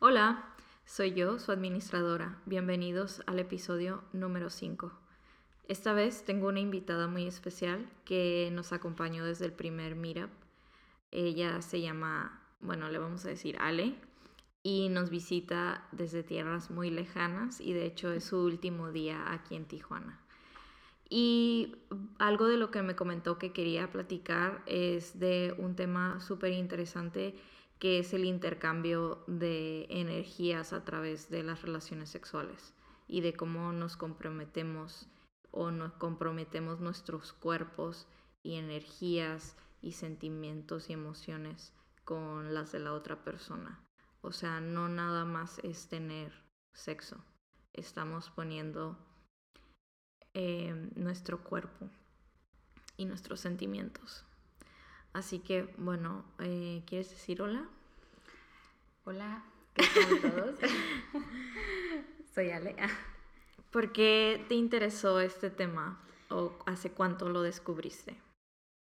Hola, soy yo, su administradora. Bienvenidos al episodio número 5. Esta vez tengo una invitada muy especial que nos acompañó desde el primer meetup. Ella se llama, bueno, le vamos a decir Ale, y nos visita desde tierras muy lejanas y de hecho es su último día aquí en Tijuana. Y algo de lo que me comentó que quería platicar es de un tema súper interesante que es el intercambio de energías a través de las relaciones sexuales y de cómo nos comprometemos o nos comprometemos nuestros cuerpos y energías y sentimientos y emociones con las de la otra persona. O sea, no nada más es tener sexo. Estamos poniendo eh, nuestro cuerpo y nuestros sentimientos. Así que, bueno, eh, ¿quieres decir hola? Hola, ¿qué tal todos? Soy Ale. ¿Por qué te interesó este tema o hace cuánto lo descubriste?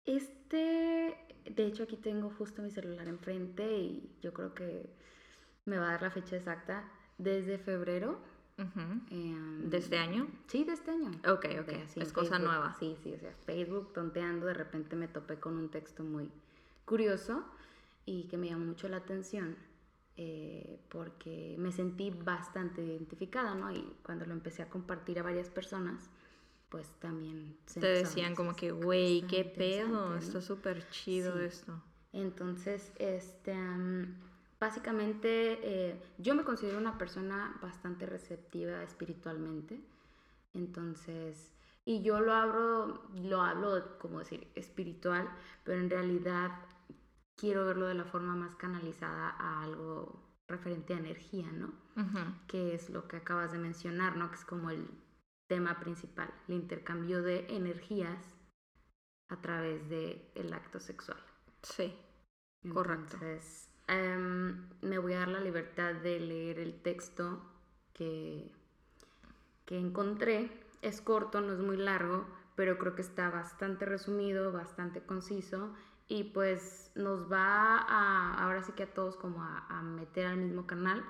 Este, de hecho aquí tengo justo mi celular enfrente y yo creo que me va a dar la fecha exacta. Desde febrero. Em, ¿De este año? Sí, de este año. Ok, ok. De así es cosa Facebook. nueva. Sí, sí, o sea, Facebook tonteando, de repente me topé con un texto muy curioso y que me llamó mucho la atención eh, porque me sentí bastante identificada, ¿no? Y cuando lo empecé a compartir a varias personas, pues también se Te decían como que, "Está güey, qué pedo, ¿no?". está súper chido Sí. esto. Entonces, este, básicamente eh, yo me considero una persona bastante receptiva espiritualmente. Entonces, y yo lo hablo, lo hablo como decir espiritual, pero en realidad quiero verlo de la forma más canalizada a algo referente a energía, ¿no? Que es lo que acabas de mencionar, ¿no? Que es como el tema principal, el intercambio de energías a través del el acto sexual. Sí, Correcto. Entonces, em, me voy a dar la libertad de leer el texto que, que encontré. Es corto, no es muy largo, pero creo que está bastante resumido, bastante conciso y pues nos va a, ahora sí que a todos como a, a meter al mismo canal.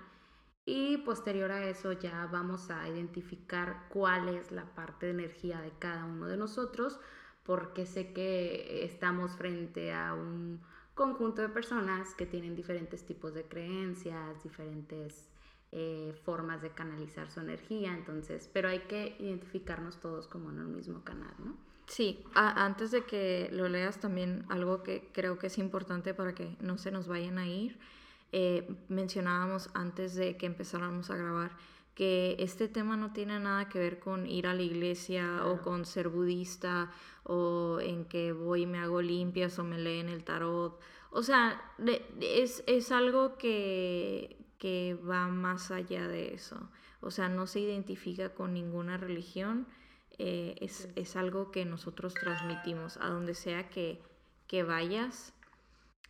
Y posterior a eso ya vamos a identificar cuál es la parte de energía de cada uno de nosotros, porque sé que estamos frente a un conjunto de personas que tienen diferentes tipos de creencias, diferentes eh, formas de canalizar su energía, entonces, pero hay que identificarnos todos como en un mismo canal, ¿no? Sí, antes de que lo leas también algo que creo que es importante para que no se nos vayan a ir, eh, mencionábamos antes de que empezáramos a grabar que este tema no tiene nada que ver con ir a la iglesia o con ser budista o en que voy y me hago limpias o me leen el tarot. O sea, es, es algo que, que va más allá de eso. O sea, no se identifica con ninguna religión. eh, es, es algo que nosotros transmitimos a donde sea que, que vayas.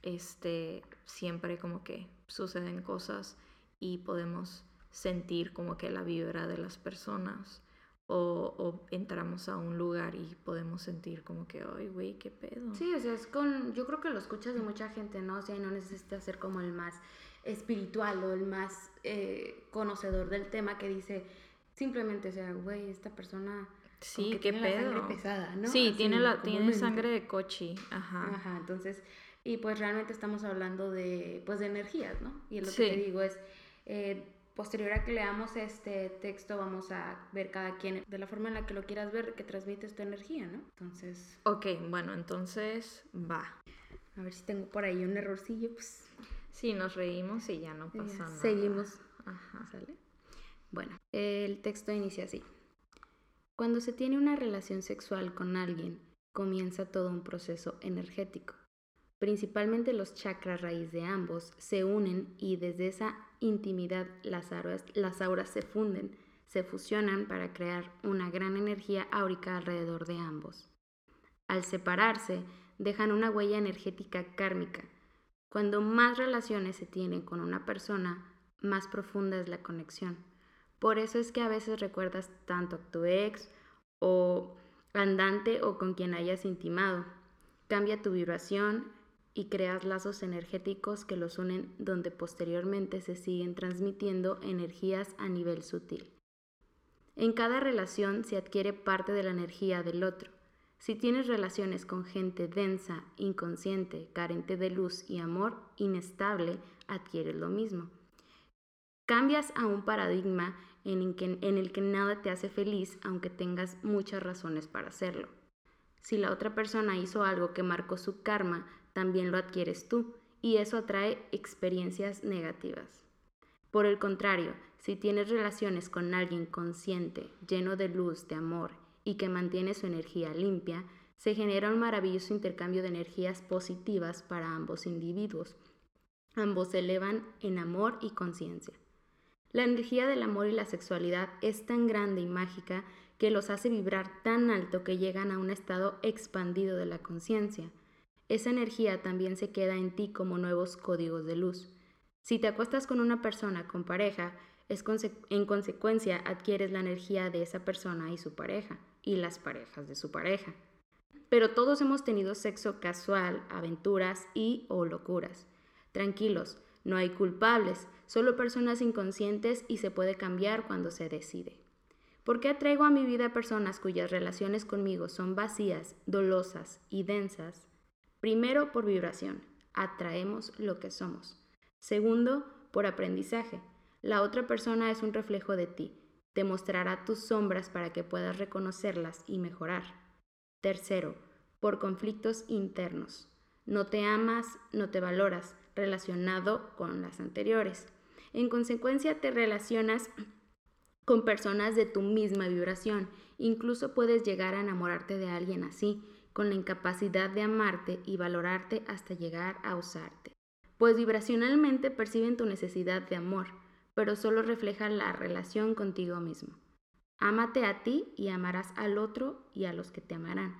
Este, siempre como que suceden cosas y podemos sentir como que la vibra de las personas. O, o entramos a un lugar y podemos sentir como que, ay, güey, qué pedo. Sí, o sea, es con, yo creo que lo escuchas de mucha gente, ¿no? O sea, y no necesitas ser como el más espiritual o el más eh, conocedor del tema que dice simplemente, o sea, güey, esta persona Sí, que qué tiene la sangre pedo. pesada, ¿no? Sí, Así, tiene, la, tiene sangre de cochi. Ajá. Ajá, entonces, y pues realmente estamos hablando de, pues de energías, ¿no? Y lo que te Sí. digo es, eh, posterior a que leamos este texto, vamos a ver cada quien de la forma en la que lo quieras ver, que transmite esta energía, ¿no? Entonces, Ok, bueno, entonces va. a ver si tengo por ahí un errorcillo, pues Sí, nos reímos y ya no ya pasa nada. seguimos. Ajá. ¿Sale? Bueno, el texto inicia así. Cuando se tiene una relación sexual con alguien, comienza todo un proceso energético. Principalmente los chakras raíz de ambos se unen y desde esa intimidad las auras, se funden, se fusionan para crear una gran energía áurica alrededor de ambos. Al separarse, dejan una huella energética kármica. Cuando más relaciones se tienen con una persona, más profunda es la conexión. Por eso es que a veces recuerdas tanto a tu ex o andante o con quien hayas intimado. Cambia tu vibración y creas lazos energéticos que los unen donde posteriormente se siguen transmitiendo energías a nivel sutil. En cada relación se adquiere parte de la energía del otro. Si tienes relaciones con gente densa, inconsciente, carente de luz y amor, inestable, adquieres lo mismo. Cambias a un paradigma en el, que, nada te hace feliz aunque tengas muchas razones para hacerlo. Si la otra persona hizo algo que marcó su karma, también lo adquieres tú y eso atrae experiencias negativas. Por el contrario, si tienes relaciones con alguien consciente, lleno de luz, de amor y que mantiene su energía limpia, se genera un maravilloso intercambio de energías positivas para ambos individuos. Ambos se elevan en amor y conciencia. La energía del amor y la sexualidad es tan grande y mágica que los hace vibrar tan alto que llegan a un estado expandido de la conciencia. Esa energía también se queda en ti como nuevos códigos de luz. Si te acuestas con una persona con pareja, es en consecuencia adquieres la energía de esa persona y su pareja, y las parejas de su pareja. Pero todos hemos tenido sexo casual, aventuras y o locuras. Tranquilos, no hay culpables, solo personas inconscientes y se puede cambiar cuando se decide. ¿Por qué atraigo a mi vida personas cuyas relaciones conmigo son vacías, dolosas y densas? Primero, por vibración. Atraemos lo que somos. Segundo, por aprendizaje. La otra persona es un reflejo de ti. Te mostrará tus sombras para que puedas reconocerlas y mejorar. Tercero, por conflictos internos. No te amas, no te valoras, relacionado con las anteriores. En consecuencia, te relacionas con personas de tu misma vibración. Incluso puedes llegar a enamorarte de alguien así, con la incapacidad de amarte y valorarte hasta llegar a usarte. Pues vibracionalmente perciben tu necesidad de amor, pero solo refleja la relación contigo mismo. Ámate a ti y amarás al otro y a los que te amarán.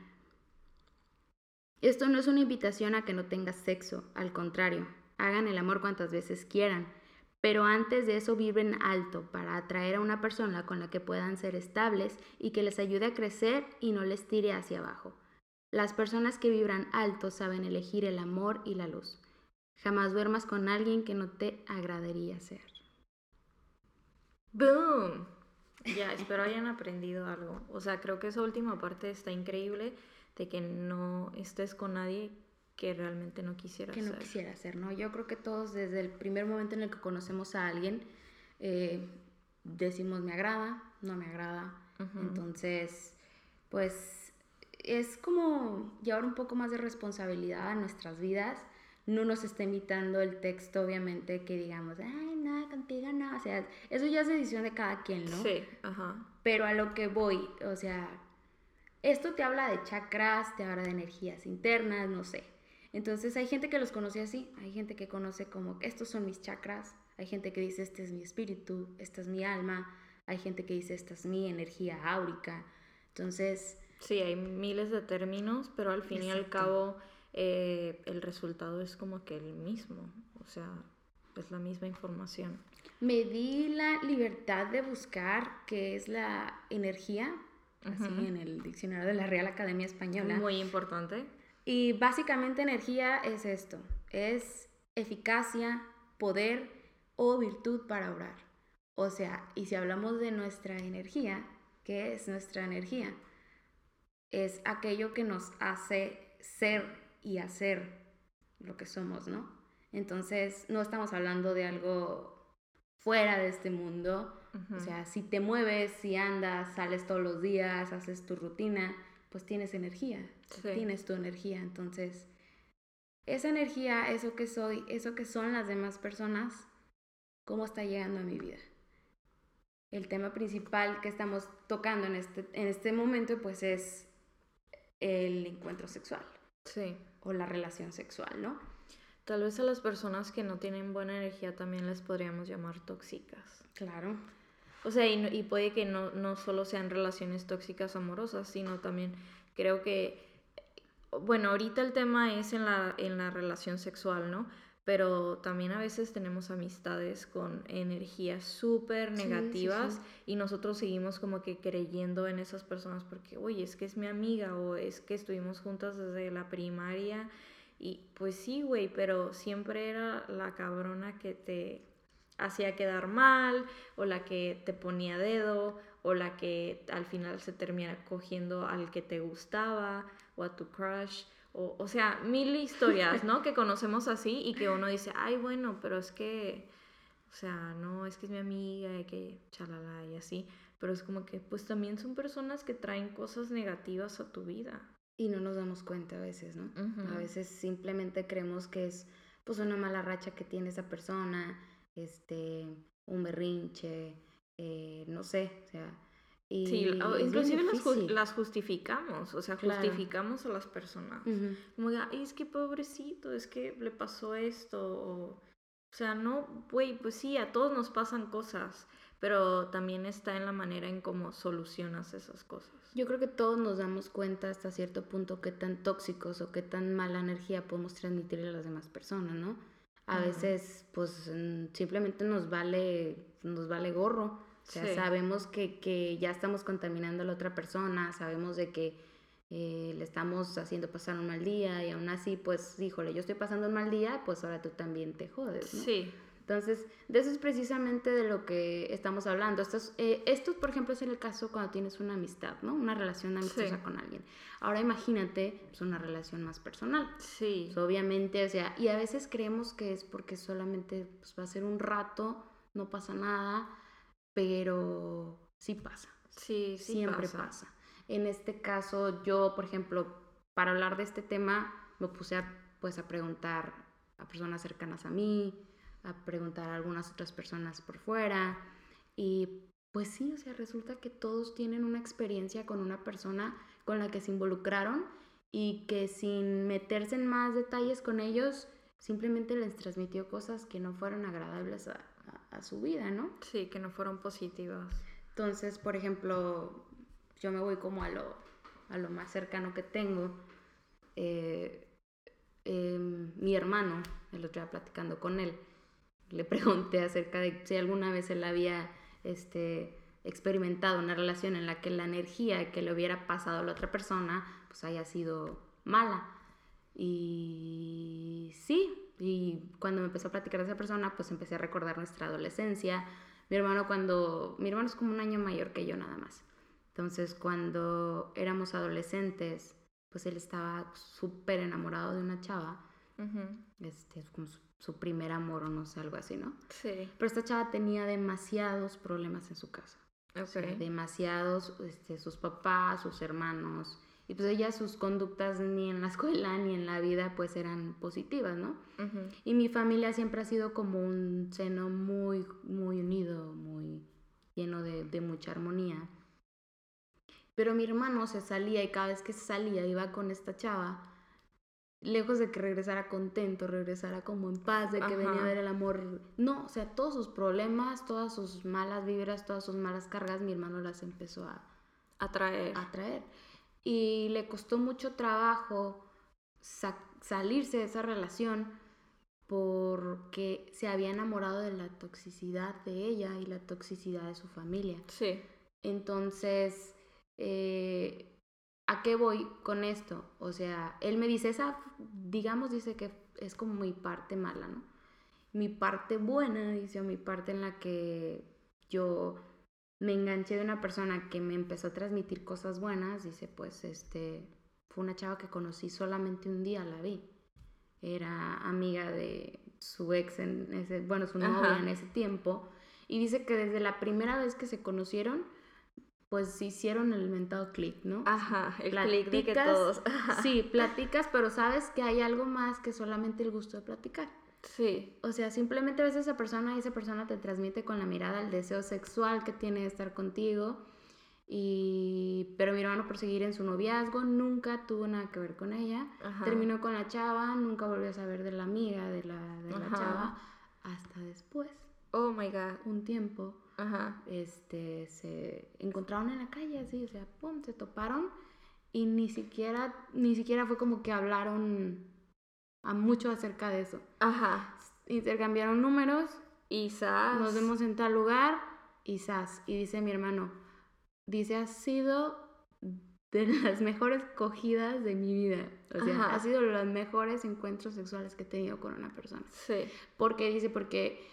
Esto no es una invitación a que no tengas sexo, al contrario, hagan el amor cuantas veces quieran, pero antes de eso vibren alto para atraer a una persona con la que puedan ser estables y que les ayude a crecer y no les tire hacia abajo. Las personas que vibran alto saben elegir el amor y la luz. Jamás duermas con alguien que no te agradaría ser. ¡Boom! Ya, espero hayan aprendido algo. O sea, creo que esa última parte está increíble de que no estés con nadie que realmente no quisiera que no quisiera hacer, ¿no? Yo creo que todos desde el primer momento en el que conocemos a alguien eh, decimos me agrada, no me agrada. Entonces, pues es como llevar un poco más de responsabilidad a nuestras vidas. No nos está invitando el texto, obviamente, que digamos, ay, nada, contigo no. O sea, eso ya es decisión de cada quien, ¿no? Sí, ajá. Pero a lo que voy, o sea, esto te habla de chakras, te habla de energías internas, no sé. Entonces hay gente que los conoce así, hay gente que conoce como estos son mis chakras, hay gente que dice este es mi espíritu, esta es mi alma, hay gente que dice esta es mi energía áurica. Entonces... Sí, hay miles de términos, pero al fin y al cabo eh, el resultado es como que el mismo, o sea, es la misma información. Me di la libertad de buscar qué es la energía, así en el diccionario de la Real Academia Española. Muy importante. Y básicamente energía es esto, es eficacia, poder o virtud para orar. O sea, y si hablamos de nuestra energía, ¿qué es nuestra energía? Es aquello que nos hace ser y hacer lo que somos, ¿no? Entonces, no estamos hablando de algo fuera de este mundo. O sea, si te mueves, si andas, sales todos los días, haces tu rutina, pues tienes energía, tienes tu energía. Entonces, esa energía, eso que soy, eso que son las demás personas, ¿cómo está llegando a mi vida? El tema principal que estamos tocando en este, en este momento, pues es el encuentro sexual. Sí. O la relación sexual, ¿no? Tal vez a las personas que no tienen buena energía también les podríamos llamar tóxicas. Claro. O sea, y, puede que no, no solo sean relaciones tóxicas amorosas, sino también creo que, bueno, ahorita el tema es en la, en la relación sexual, ¿no? Pero también a veces tenemos amistades con energías súper Sí, sí, negativas sí. y nosotros seguimos como que creyendo en esas personas porque, oye, es que es mi amiga o es que estuvimos juntas desde la primaria y pues sí, güey, pero siempre era la cabrona que te hacía quedar mal o la que te ponía dedo o la que al final se termina cogiendo al que te gustaba o a tu crush. O, o sea, mil historias, ¿no? que conocemos así y que uno dice, ay, bueno, pero es que, o sea, no, es que es mi amiga y que chalala y así. Pero es como que, pues también son personas que traen cosas negativas a tu vida. Y no nos damos cuenta a veces, ¿no? A veces simplemente creemos que es pues una mala racha que tiene esa persona, este, un berrinche, eh, no sé, o sea, y Sí, inclusive las, ju- las justificamos, o sea, Claro. justificamos a las personas. Ujú. Como de, "Ay, es que pobrecito, es que le pasó esto. O, o sea, no, güey, pues sí, a todos nos pasan cosas, pero también está en la manera en cómo solucionas esas cosas. Yo creo que todos nos damos cuenta hasta cierto punto qué tan tóxicos o qué tan mala energía podemos transmitirle a las demás personas, ¿no? A Ujú. veces, pues, mm, simplemente nos vale, nos vale gorro. O sea, Sí. sabemos que, que ya estamos contaminando a la otra persona, sabemos de que eh, le estamos haciendo pasar un mal día y aún así, pues, híjole, yo estoy pasando un mal día, pues ahora tú también te jodes, ¿no? Sí, Entonces, de eso es precisamente de lo que estamos hablando. Esto, es- eh, esto, por ejemplo, es en el caso cuando tienes una amistad, ¿no? Una relación amistosa Sí. con alguien. Ahora imagínate pues, una relación más personal. sí. Pues, obviamente, o sea, y a veces creemos que es porque solamente pues, va a ser un rato, no pasa nada, pero sí pasa. Sí, sí Siempre pasa. pasa. En este caso, yo, por ejemplo, para hablar de este tema, me puse a, pues, a preguntar a personas cercanas a mí, a preguntar a algunas otras personas por fuera. Y pues sí, o sea, resulta que todos tienen una experiencia con una persona con la que se involucraron y que sin meterse en más detalles con ellos, simplemente les transmitió cosas que no fueron agradables a, a- a su vida, ¿no? Sí, que no fueron positivas. Entonces, por ejemplo, yo me voy como a lo, a lo más cercano que tengo. Eh, em, mi hermano, el otro día platicando con él, le pregunté acerca de si alguna vez él había este, experimentado una relación en la que la energía que le hubiera pasado a la otra persona pues haya sido mala. Y sí, y cuando me empezó a platicar de esa persona, pues empecé a recordar nuestra adolescencia. Mi hermano cuando, mi hermano es como un año mayor que yo nada más. Entonces cuando éramos adolescentes, pues él estaba súper enamorado de una chava, este, es como su, su primer amor o no sé, algo así, ¿no? Sí, Pero esta chava tenía demasiados problemas en su casa. ok. O sea, demasiados, este, sus papás, sus hermanos. Y pues ella, sus conductas ni en la escuela ni en la vida pues eran positivas, ¿no? Ujú. Y mi familia siempre ha sido como un seno muy, muy unido, muy lleno de, de mucha armonía. Pero mi hermano se salía y cada vez que se salía iba con esta chava, lejos de que regresara contento, regresara como en paz, de que venía a Ajá. ver el amor. No, o sea, todos sus problemas, todas sus malas vibras, todas sus malas cargas, mi hermano las empezó a, Atraer. a traer. Y le costó mucho trabajo sa- salirse de esa relación porque se había enamorado de la toxicidad de ella y la toxicidad de su familia. Sí, Entonces, eh, ¿a qué voy con esto? O sea, él me dice, esa, digamos, dice que es como mi parte mala, ¿no? Mi parte buena, dice, o mi parte en la que yo me enganché de una persona que me empezó a transmitir cosas buenas, dice, pues, este, fue una chava que conocí solamente un día, la vi. Era amiga de su ex, en ese, bueno, su novia Ajá. en ese tiempo. Y dice que desde la primera vez que se conocieron, pues hicieron el mentado click, ¿no? Ajá, el clic de que todos. Sí, platicas, pero sabes que hay algo más que solamente el gusto de platicar. Sí, O sea, simplemente ves a esa persona y esa persona te transmite con la mirada el deseo sexual que tiene de estar contigo. Y... Pero mi hermano por seguir en su noviazgo nunca tuvo nada que ver con ella. Ajá. Terminó con la chava, nunca volvió a saber de la amiga de la, de la chava. Hasta después, Oh my god. un tiempo, Ajá. este, se encontraron en la calle, así, o sea, pum, se toparon y ni siquiera, ni siquiera fue como que hablaron a mucho acerca de eso. Ajá. Intercambiaron números, Quizás. nos vemos en tal lugar y sas. Y dice mi hermano, dice, ha sido de las mejores cogidas de mi vida. O sea, Ajá. ha sido de los mejores encuentros sexuales que he tenido con una persona. Sí. Porque dice, porque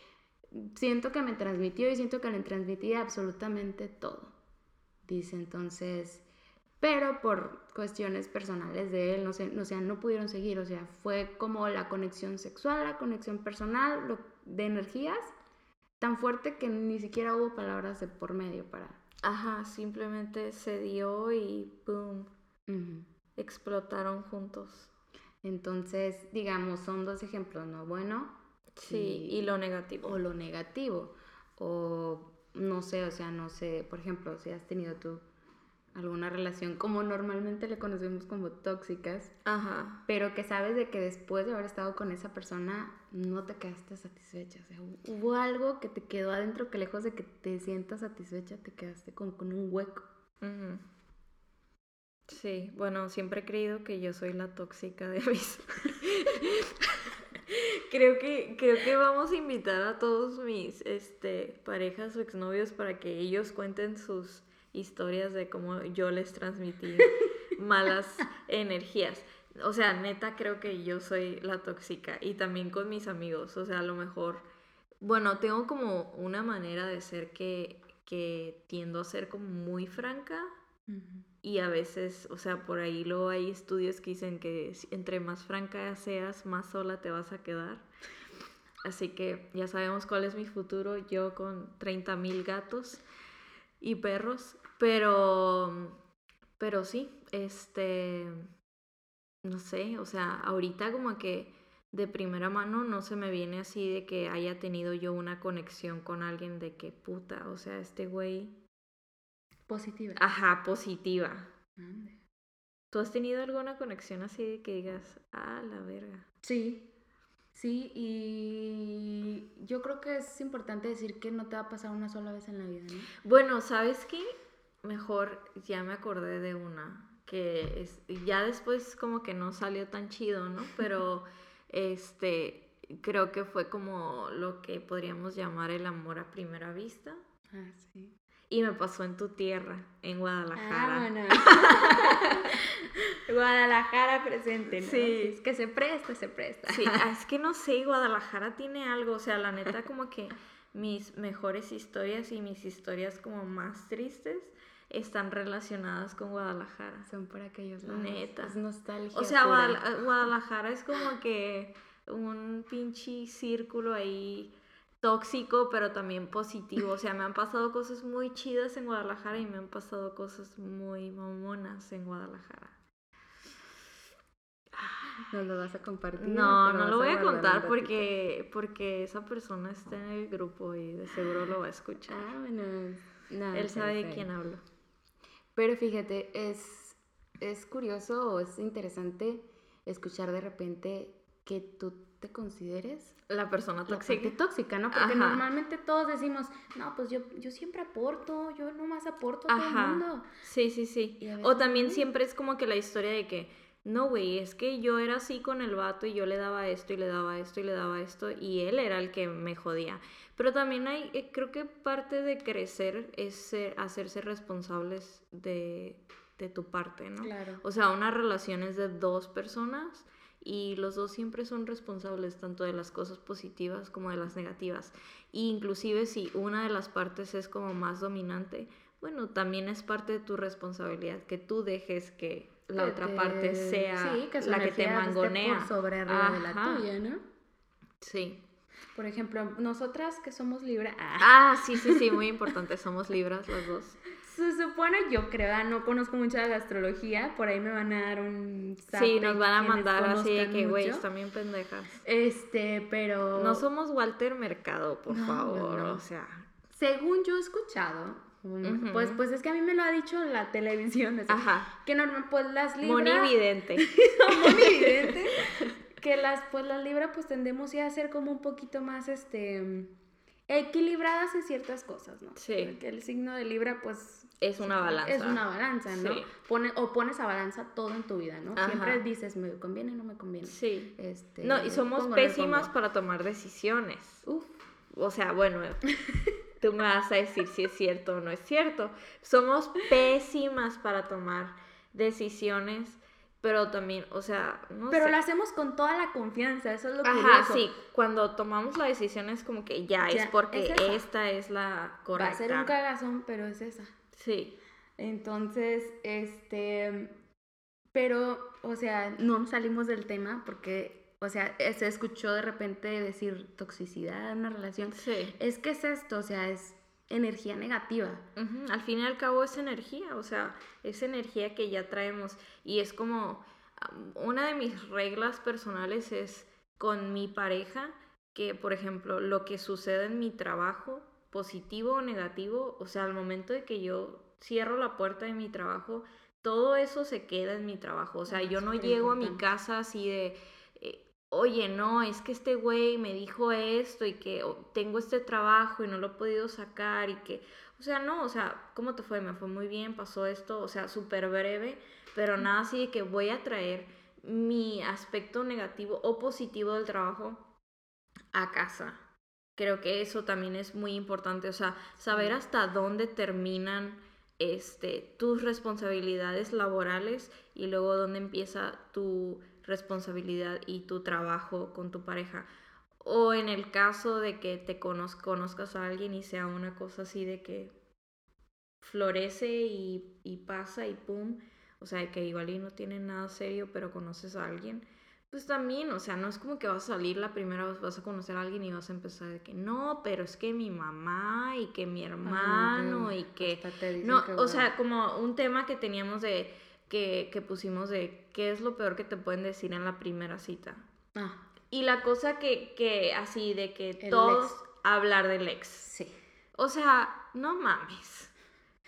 siento que me transmitió y siento que le transmitía absolutamente todo. Dice entonces, pero por cuestiones personales de él, no sé, o sea, no pudieron seguir, o sea, fue como la conexión sexual, la conexión personal, lo- de energías, tan fuerte que ni siquiera hubo palabras de por medio para... Ajá, simplemente se dio y boom, explotaron juntos. Entonces, digamos, son dos ejemplos, ¿no? Bueno, Sí, Y- y lo negativo. o lo negativo. O no sé, o sea, no sé, por ejemplo, si has tenido tú alguna relación como normalmente le conocemos como tóxicas, Ajá. pero que sabes de que después de haber estado con esa persona no te quedaste satisfecha. O sea, hu- hubo algo que te quedó adentro que lejos de que te sientas satisfecha, te quedaste como con un hueco. Sí, bueno, siempre he creído que yo soy la tóxica de mis... creo que creo que vamos a invitar a todos mis este parejas o exnovios para que ellos cuenten sus historias de cómo yo les transmití malas energías. O sea, neta creo que yo soy la tóxica y también con mis amigos, o sea, a lo mejor bueno, tengo como una manera de ser que que tiendo a ser como muy franca y a veces, o sea, por ahí luego hay estudios que dicen que entre más franca seas, más sola te vas a quedar. Así que ya sabemos cuál es mi futuro, yo con 30 mil gatos y perros. Pero, pero sí, este, no sé, o sea, ahorita como que de primera mano no se me viene así de que haya tenido yo una conexión con alguien de que puta, o sea, este güey, Positiva. ajá, positiva. Ande. ¿Tú has tenido alguna conexión así de que digas, ah, la verga? Sí, sí, y yo creo que es importante decir que no te va a pasar una sola vez en la vida, ¿no? Bueno, ¿sabes qué? Mejor ya me acordé de una que es, ya después como que no salió tan chido, ¿no? Pero este creo que fue como lo que podríamos llamar el amor a primera vista Ah, sí. Y me pasó en tu tierra, en Guadalajara. Vámonos. Guadalajara presente, ¿no? Sí. Es que se presta, se presta. Sí, ah, es que no sé, Guadalajara tiene algo, o sea, la neta como que mis mejores historias y mis historias como más tristes están relacionadas con Guadalajara. Son por aquellos lados. Neta. Es nostalgia. O sea. Guadal- Guadalajara es como que un pinche círculo ahí tóxico, pero también positivo. O sea, me han pasado cosas muy chidas en Guadalajara y me han pasado cosas muy mamonas en Guadalajara. ¿Nos lo vas a compartir? No, no lo voy a contar porque, porque esa persona está en el grupo y de seguro lo va a escuchar. Vámonos. No, Él sabe de quién hablo. Pero fíjate, es, es curioso o es interesante escuchar de repente que tú te consideres La persona la tóxica. parte tóxica, ¿no? Porque Ajá. normalmente todos decimos, no, pues yo, yo siempre aporto, yo nomás aporto a todo el mundo. Sí, sí, sí. O también no. siempre es como que la historia de que, no, güey, es que yo era así con el vato y yo le daba esto y le daba esto y le daba esto y él era el que me jodía. Pero también hay, eh, creo que parte de crecer es ser- hacerse responsables de, de tu parte, ¿no? Claro. O sea, una relación es de dos personas y los dos siempre son responsables tanto de las cosas positivas como de las negativas. Y inclusive si una de las partes es como más dominante, bueno, también es parte de tu responsabilidad que tú dejes que la Que otra te- parte sea sí, que la que te mangonea. por sobre arriba de la tuya, ¿no? Sí. Por ejemplo, nosotras que somos Libra, ah, Ah, sí, sí, sí, muy importante. Somos libras las dos. se supone, yo creo, ah, no conozco mucho de la astrología, por ahí me van a dar un Sí, nos van a mandar así de que, güey, bien pendejas. Este, pero... No somos Walter Mercado, por No, favor. no, no. O sea, Según yo he escuchado, pues, pues es que a mí me lo ha dicho la televisión, o sea, ajá. que normal, pues las libras... Monividente. Monividente. que las, pues las libras pues tendemos ya a ser como un poquito más, este, equilibradas en ciertas cosas, ¿no? Sí. Porque el signo de Libra, pues... Es una balanza. Es una balanza, ¿no? Sí. Pone, o pones a balanza todo en tu vida, ¿no? Ajá. Siempre dices, ¿me conviene o no me conviene? Sí. Este, No, y somos pongo, pésimas para tomar decisiones. Uf, O sea, bueno, tú me vas a decir si es cierto o no es cierto. Somos pésimas para tomar decisiones, pero también, o sea, no pero sé. lo hacemos con toda la confianza, eso es lo curioso. Ajá, sí, cuando tomamos la decisión es como que ya, Ya, es porque es esta es la Va correcta. a ser un cagazón, pero es esa. Sí, Entonces, este, pero, o sea, no salimos del tema porque, o sea, eh, se escuchó de repente decir toxicidad en una relación. sí. Es que es esto, o sea, es energía negativa. Al fin y al cabo es energía, o sea, es energía que ya traemos. Y es como una de mis reglas personales es con mi pareja que, por ejemplo, lo que sucede en mi trabajo, positivo o negativo, o sea, al momento de que yo cierro la puerta de mi trabajo, todo eso se queda en mi trabajo, o sea, Ah, yo no llego a mi casa así de... Oye, no, es que este güey me dijo esto y que tengo este trabajo y no lo he podido sacar y que, o sea, no, o sea, ¿cómo te fue? Me fue muy bien, pasó esto, o sea, súper breve, pero nada así de que voy a traer mi aspecto negativo o positivo del trabajo a casa. Creo que eso también es muy importante, o sea, saber hasta dónde terminan este, tus responsabilidades laborales y luego dónde empieza tu responsabilidad y tu trabajo con tu pareja. O en el caso de que te conoz- conozcas a alguien y sea una cosa así de que florece y, y pasa y pum, o sea, que igual y no tiene nada serio, pero conoces a alguien, pues también, o sea, no es como que vas a salir la primera vez, vas a conocer a alguien y vas a empezar de que no, pero es que mi mamá y que mi hermano Ajá, y que... No, que, o sea, como un tema que teníamos de, que, que pusimos de qué es lo peor que te pueden decir en la primera cita. Ah, Y la cosa que, que así de que El todos ex. hablar del ex. sí. O sea, no mames.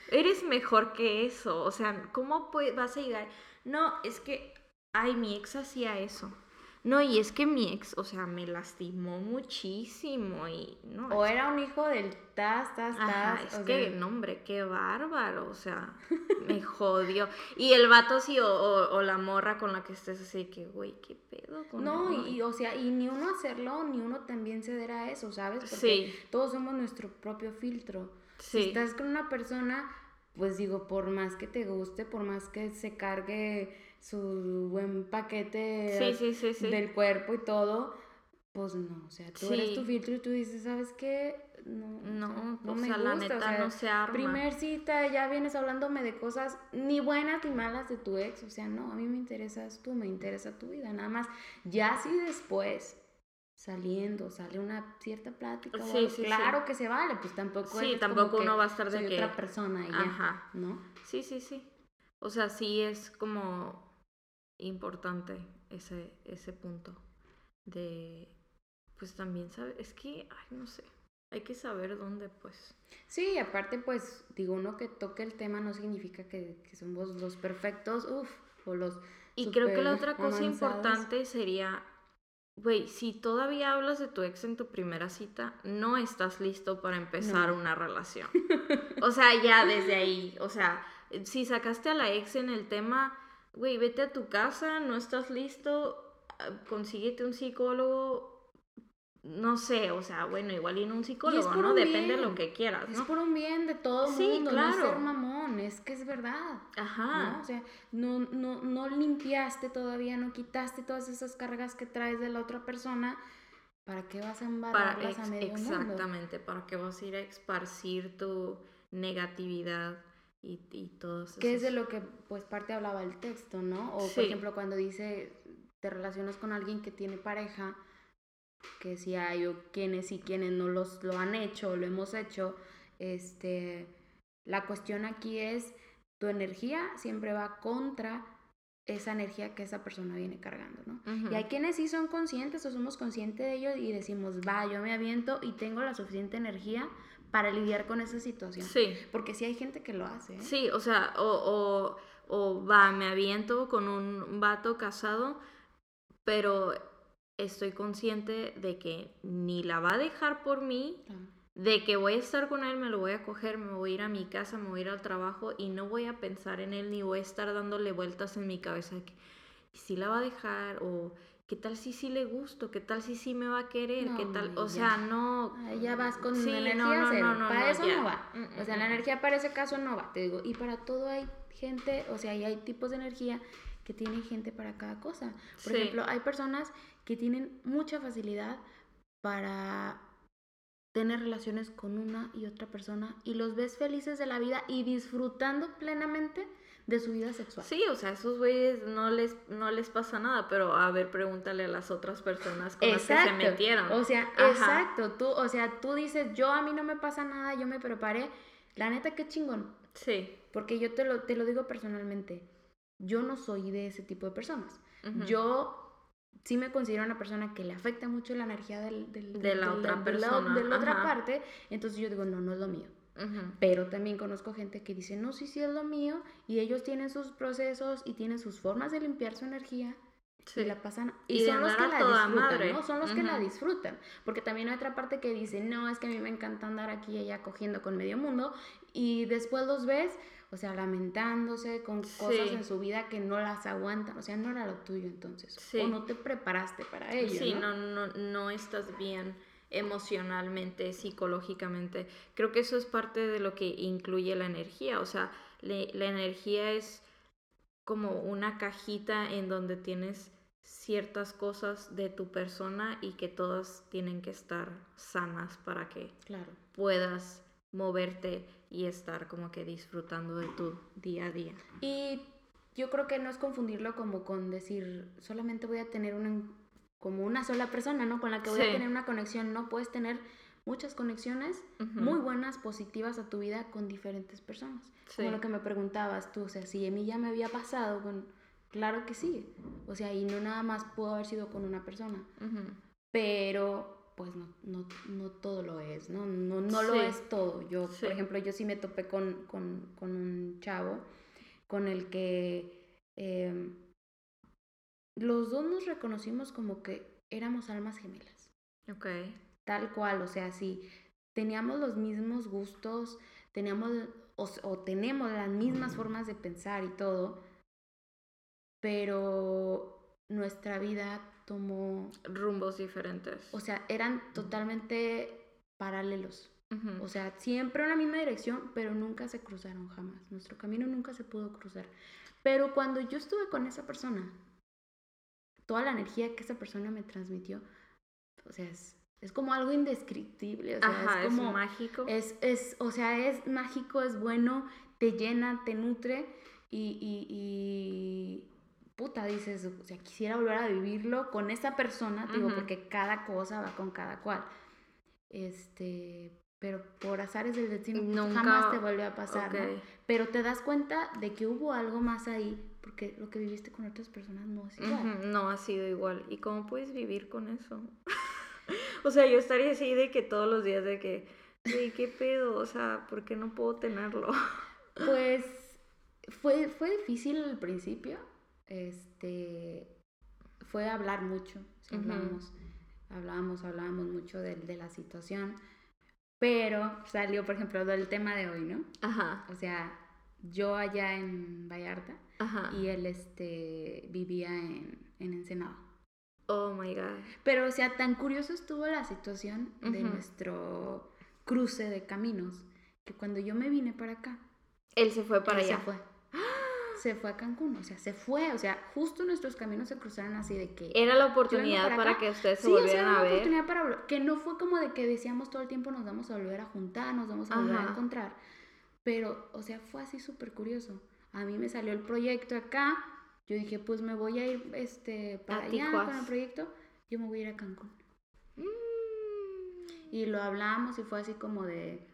Eres mejor que eso. O sea, ¿cómo vas a llegar? No, es que, ay, mi ex hacía eso. No, y es que mi ex, o sea, me lastimó muchísimo y no. O era un hijo del tas, tas, Ajá, tas. es o que, sea, no, hombre, qué bárbaro, o sea, me jodió. Y el vato sí, o, o- o la morra con la que estés así, que, güey, qué pedo con No, y, y, o sea, y ni uno hacerlo, ni uno también ceder a eso, ¿sabes? Porque Sí. todos somos nuestro propio filtro. Sí. Si estás con una persona, pues digo, por más que te guste, por más que se cargue su buen paquete Sí, sí, sí, sí. del cuerpo y todo, pues no, o sea, tú eres tu filtro y tú dices, ¿sabes qué? No, No, no o me sea, la gusta, o neta sea, no se arma. Primer cita, ya vienes hablándome de cosas ni buenas ni malas de tu ex, o sea, no, a mí me interesas tú, me interesa tu vida, nada más. Ya si después saliendo sale una cierta plática, o Sí, algo, sí, sí. claro que se vale, pues tampoco Sí, tampoco uno va a estar de soy que- otra persona y ya, Ajá. ¿no? Sí, sí, sí. O sea, sí es como importante ese, ese punto de, pues también, ¿sabes? Es que, ay, no sé, hay que saber dónde, pues. Sí, aparte, pues, digo, uno que toque el tema no significa que, que somos los perfectos, uff, o los Y creo que la otra cosa avanzados. importante sería, güey, si todavía hablas de tu ex en tu primera cita, no estás listo para empezar No. una relación. O sea, ya desde ahí, o sea, si sacaste a la ex en el tema, güey, vete a tu casa, no estás listo, ah, consíguete un psicólogo, no sé, o sea, bueno, igual y en un psicólogo, por ¿no? un Depende de bien. lo que quieras, Es ¿no? por un bien de todo el Sí, mundo, no es claro. ser mamón, es que es verdad. Ajá. ¿no? O sea, no, no, no limpiaste todavía, no quitaste todas esas cargas que traes de la otra persona. ¿Para qué vas a embarrarlas a medio mundo? exactamente, para que vas a ir a esparcir tu negatividad y, y todos Que es de lo que, pues, parte hablaba el texto, ¿no? O, Sí. por ejemplo, cuando dice, te relacionas con alguien que tiene pareja, que si hay o quienes y quienes no los, lo han hecho o lo hemos hecho, este, la cuestión aquí es, tu energía siempre va contra esa energía que esa persona viene cargando, ¿no? Ujú. Y hay quienes sí son conscientes o somos conscientes de ello y decimos, va, yo me aviento y tengo la suficiente energía para lidiar con esa situación. Sí, Porque sí hay gente que lo hace. ¿eh? sí, o sea, o, o, o va, me aviento con un vato casado, pero estoy consciente de que ni la va a dejar por mí, de que voy a estar con él, me lo voy a coger, me voy a ir a mi casa, me voy a ir al trabajo y no voy a pensar en él ni voy a estar dándole vueltas en mi cabeza de que si la va a dejar o qué tal si sí le gusto, qué tal si sí me va a querer, qué tal, o sea, no... Ya vas con Sí, no, energía no, cero. no, no, para eso ya. no va. Mm, O sea, mm, la mm. energía para ese caso no va, te digo. Y para todo hay gente, o sea, y hay tipos de energía que tiene gente para cada cosa. Por Sí. ejemplo, hay personas que tienen mucha facilidad para tener relaciones con una y otra persona y los ves felices de la vida y disfrutando plenamente de su vida sexual. Sí, o sea, a esos güeyes no les, no les pasa nada, pero a ver, pregúntale a las otras personas con las que se metieron. O sea, Ajá. exacto. Tú, o sea, tú dices, yo a mí no me pasa nada, yo me preparé. La neta, qué chingón. Sí. Porque yo te lo, te lo digo personalmente. Yo no soy de ese tipo de personas. Yo sí me considero una persona que le afecta mucho la energía del, del- De la otra de la- persona, de la otra parte. Entonces yo digo, no, no es lo mío. Ujú. Pero también conozco gente que dice, no, sí, sí es lo mío. Y ellos tienen sus procesos y tienen sus formas de limpiar su energía. Sí. Y la pasan. Y Y, son los que la disfrutan, madre. ¿no? Son los que la disfrutan. Porque también hay otra parte que dice, no, es que a mí me encanta andar aquí y allá cogiendo con medio mundo. Y después los ves, o sea, lamentándose con cosas Sí. en su vida que no las aguantan. O sea, no era lo tuyo entonces. Sí. O no te preparaste para ello. Sí, ¿no? no, no, no estás bien emocionalmente, psicológicamente. Creo que eso es parte de lo que incluye la energía. O sea, le- la energía es como una cajita en donde tienes ciertas cosas de tu persona y que todas tienen que estar sanas para que Claro. puedas moverte y estar como que disfrutando de tu día a día. Y yo creo que no es confundirlo como con decir, solamente voy a tener una, como una sola persona, ¿no? Con la que voy Sí. a tener una conexión. No puedes tener muchas conexiones muy buenas, positivas a tu vida con diferentes personas. Sí. Como lo que me preguntabas tú, o sea, si a mí ya me había pasado con... Claro que sí. O sea, y no nada más pudo haber sido con una persona. Pero pues no, no, no todo lo es, ¿no? No, no lo es todo. Yo, Sí. por ejemplo, yo sí me topé con, con, con un chavo con el que em, los dos nos reconocimos como que éramos almas gemelas, Ok. tal cual, o sea, sí, teníamos los mismos gustos, teníamos o, o tenemos las mismas formas de pensar y todo, pero nuestra vida tomó, Rumbos diferentes. o sea, eran totalmente paralelos. O sea, siempre en la misma dirección, pero nunca se cruzaron jamás. Nuestro camino nunca se pudo cruzar. Pero cuando yo estuve con esa persona, toda la energía que esa persona me transmitió, o sea, es, es como algo indescriptible. O sea, Ajá, es es, como. mágico. Es, es, o sea, es mágico, es bueno, te llena, te nutre y, y, y puta, dices, o sea, quisiera volver a vivirlo con esa persona, digo, Ujú. porque cada cosa va con cada cual. Este, pero por azares del destino Nunca- jamás te vuelve a pasar, ¿no? Ok. Pero te das cuenta de que hubo algo más ahí, porque lo que viviste con otras personas no es igual. No ha sido igual. ¿Y cómo puedes vivir con eso? o sea, yo estaría así de que todos los días de que, ¿qué pedo? O sea, ¿por qué no puedo tenerlo? Pues fue, fue difícil al principio. Este fue hablar mucho. sí, Ujú. hablábamos, hablábamos, hablábamos mucho de, de la situación. Pero salió, por ejemplo, del tema de hoy, ¿no? Ajá, O sea, yo allá en Vallarta ajá. y él este, vivía en, en Ensenada. Oh my god. Pero, o sea, tan curioso estuvo la situación de nuestro cruce de caminos que cuando yo me vine para acá, Él se fue para allá. Se fue. Se fue a Cancún, o sea, se fue, o sea, justo nuestros caminos se cruzaron así de que... Era la oportunidad para que ustedes se Sí, o sea, volvieran a ver. oportunidad para que no fue como de que decíamos todo el tiempo nos vamos a volver a juntar, nos vamos a volver a encontrar, pero, o sea, fue así súper curioso. A mí me salió el proyecto acá, yo dije, pues me voy a ir este, para A allá Tijuas. con el proyecto, yo me voy a ir a Cancún. Mm. Y lo hablamos y fue así como de,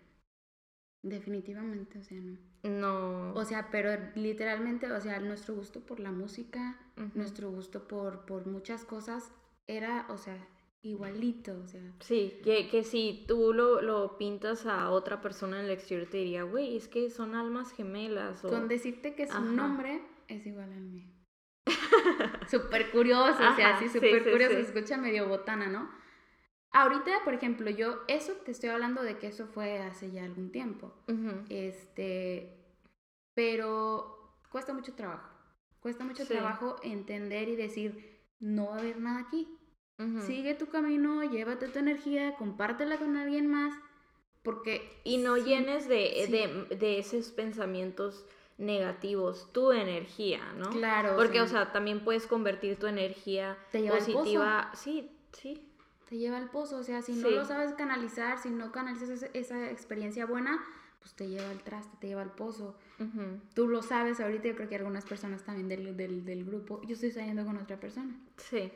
definitivamente, o sea, no. No. O sea, pero literalmente, o sea, nuestro gusto por la música, nuestro gusto por, por muchas cosas era, o sea, igualito, o sea. Sí, que, que si tú lo, lo pintas a otra persona en el exterior te diría, güey, es que son almas gemelas. O... Con decirte que su Ajá. nombre es igual al mío. súper curioso, o sea, sí, súper sí, curioso, sí. escucha medio botana, ¿no? Ahorita, por ejemplo, yo, eso te estoy hablando de que eso fue hace ya algún tiempo. Este, pero cuesta mucho trabajo. Cuesta mucho trabajo entender y decir, no va a haber nada aquí. Sigue tu camino, llévate tu energía, compártela con alguien más, porque... Y no sí, llenes de, sí. de, de esos pensamientos negativos tu energía, ¿no? Claro. Porque, o sea, también puedes convertir tu energía Te lleva al pozo. positiva. Sí, sí. te lleva al pozo. O sea, si no lo sabes canalizar, si no canalizas esa, esa experiencia buena, pues te lleva al traste, te lleva al pozo. Ujú. Tú lo sabes ahorita, yo creo que algunas personas también del, del, del grupo. Yo estoy saliendo con otra persona. Sí.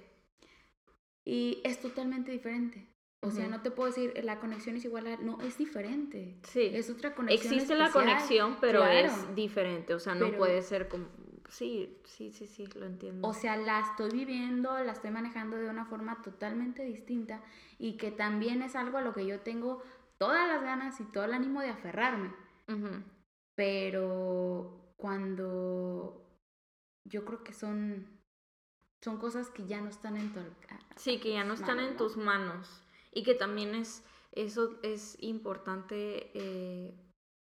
Y es totalmente diferente. O sea, no te puedo decir, la conexión es igual a... No, es diferente. Sí. Es otra conexión Existe la conexión, pero Claro. es diferente. O sea, no Pero- puede ser como. Sí, sí, sí, sí, lo entiendo. O sea, la estoy viviendo, la estoy manejando de una forma totalmente distinta y que también es algo a lo que yo tengo todas las ganas y todo el ánimo de aferrarme. Pero cuando yo creo que son, son cosas que ya no están en tu. Sí, que ya no están en tus manos. Y que también es, eso es importante, eh,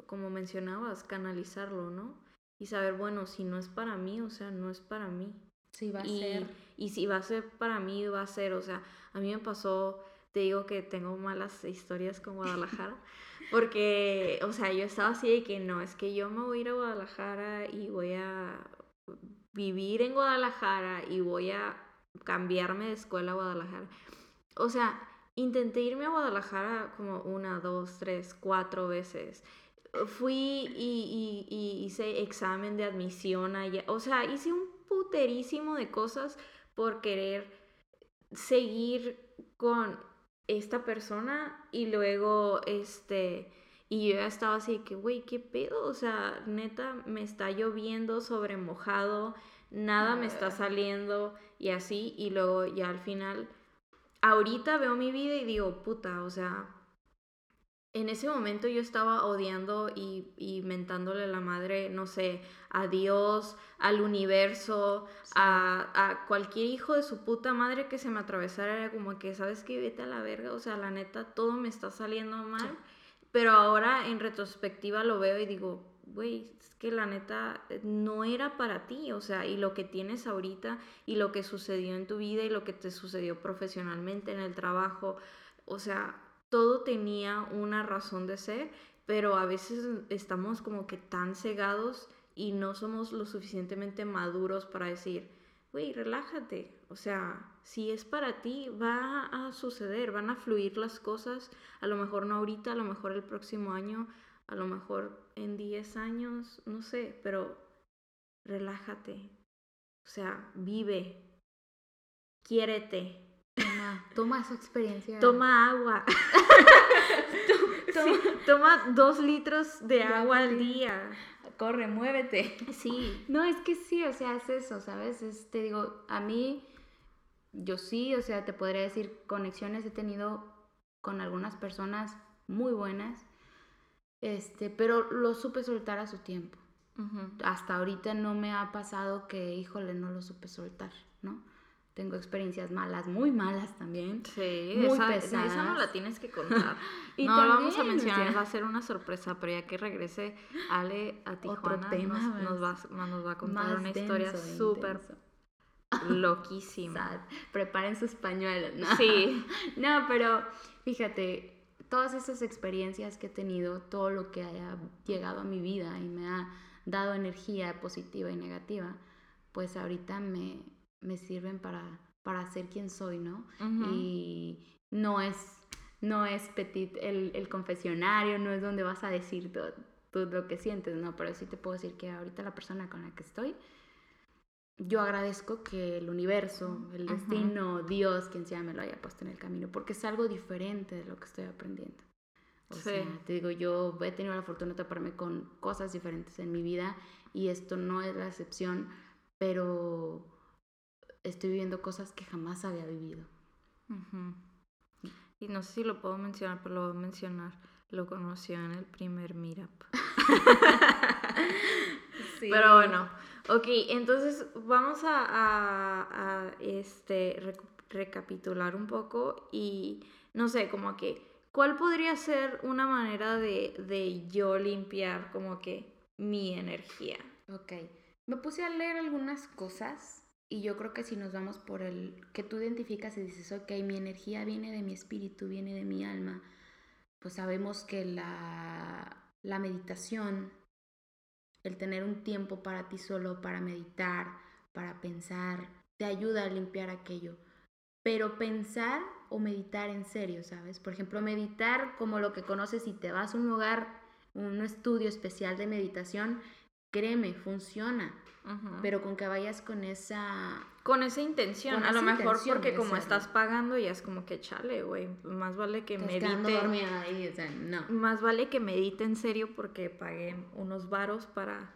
como mencionabas, canalizarlo, ¿no? Y saber, bueno, si no es para mí, o sea, no es para mí. Sí, va a y, ser. y si va a ser para mí, va a ser, o sea, a mí me pasó, te digo que tengo malas historias con Guadalajara, porque, o sea, yo estaba así de que no, es que yo me voy a ir a Guadalajara y voy a vivir en Guadalajara y voy a cambiarme de escuela a Guadalajara. O sea, intenté irme a Guadalajara como una, dos, tres, cuatro veces. Fui y, hice examen de admisión allá. O sea, hice un puterísimo de cosas por querer seguir con esta persona y luego este y yo ya estaba así que güey qué pedo o sea neta me está lloviendo sobre mojado nada me está saliendo y así y luego ya al final ahorita veo mi vida y digo puta o sea en ese momento yo estaba odiando y, y mentándole la madre, no sé, a Dios, al universo, a, a cualquier hijo de su puta madre que se me atravesara. Era como que, ¿sabes qué? Vete a la verga. O sea, la neta, todo me está saliendo mal. Pero ahora en retrospectiva lo veo y digo, güey, es que la neta eh, no era para ti. O sea, y lo que tienes ahorita y lo que sucedió en tu vida y lo que te sucedió profesionalmente en el trabajo. O sea, todo tenía una razón de ser, pero a veces estamos como que tan cegados y no somos lo suficientemente maduros para decir, güey, relájate. O sea, si es para ti, va a suceder, van a fluir las cosas. A lo mejor no ahorita, a lo mejor el próximo año, a lo mejor en 10 años, no sé, pero relájate. O sea, vive. Quiérete. Toma, toma esa experiencia. Toma agua. Toma- Sí, toma dos litros de agua al día. Corre, muévete. Sí. No, es que sí, o sea, es eso, ¿sabes? Es, te digo, a mí, yo sí, o sea, te podría decir, conexiones he tenido con algunas personas muy buenas, este, pero lo supe soltar a su tiempo. Hasta ahorita no me ha pasado que, híjole, no lo supe soltar, ¿no? Tengo experiencias malas, muy malas también. Sí, Muy esa, esa no la tienes que contar. Y no vamos a o mencionar, sea- va a ser una sorpresa, pero ya que regrese Ale a Tijuana, tema, nos, nos va, nos va a contar una historia súper intenso. loquísima. Sad. Preparen sus pañuelos, ¿no? Sí. No, pero fíjate, todas esas experiencias que he tenido, todo lo que haya llegado a mi vida y me ha dado energía positiva y negativa, pues ahorita me, me sirven para, para ser quien soy, ¿no? Y no es, no es petit el, el confesionario, no es donde vas a decir todo, todo lo que sientes, ¿no? Pero sí te puedo decir que ahorita la persona con la que estoy, yo agradezco que el universo, el destino, Dios, quien sea, me lo haya puesto en el camino, porque es algo diferente de lo que estoy aprendiendo. O Sí. sea, te digo, yo he tenido la fortuna de toparme con cosas diferentes en mi vida y esto no es la excepción, pero estoy viviendo cosas que jamás había vivido. Ujú. Y no sé si lo puedo mencionar, pero lo voy a mencionar. Lo conoció en el primer meetup. Pero bueno, ok, entonces vamos a, este, recapitular un poco y no sé, como que, ¿cuál podría ser una manera de, de yo limpiar como que mi energía? Ok. Me puse a leer algunas cosas y yo creo que si nos vamos por el que tú identificas y dices, ok, mi energía viene de mi espíritu, viene de mi alma, pues sabemos que la, la meditación, el tener un tiempo para ti solo, para meditar, para pensar, te ayuda a limpiar aquello. Pero pensar o meditar en serio, ¿sabes? Por ejemplo, meditar como lo que conoces si te vas a un lugar, un estudio especial de meditación, créeme, funciona. Pero con que vayas con esa... Con esa intención. a lo mejor porque como estás pagando ya es como que chale, güey. Más vale que medite. Ahí, o sea, no. Más vale que medite en serio porque pagué unos varos para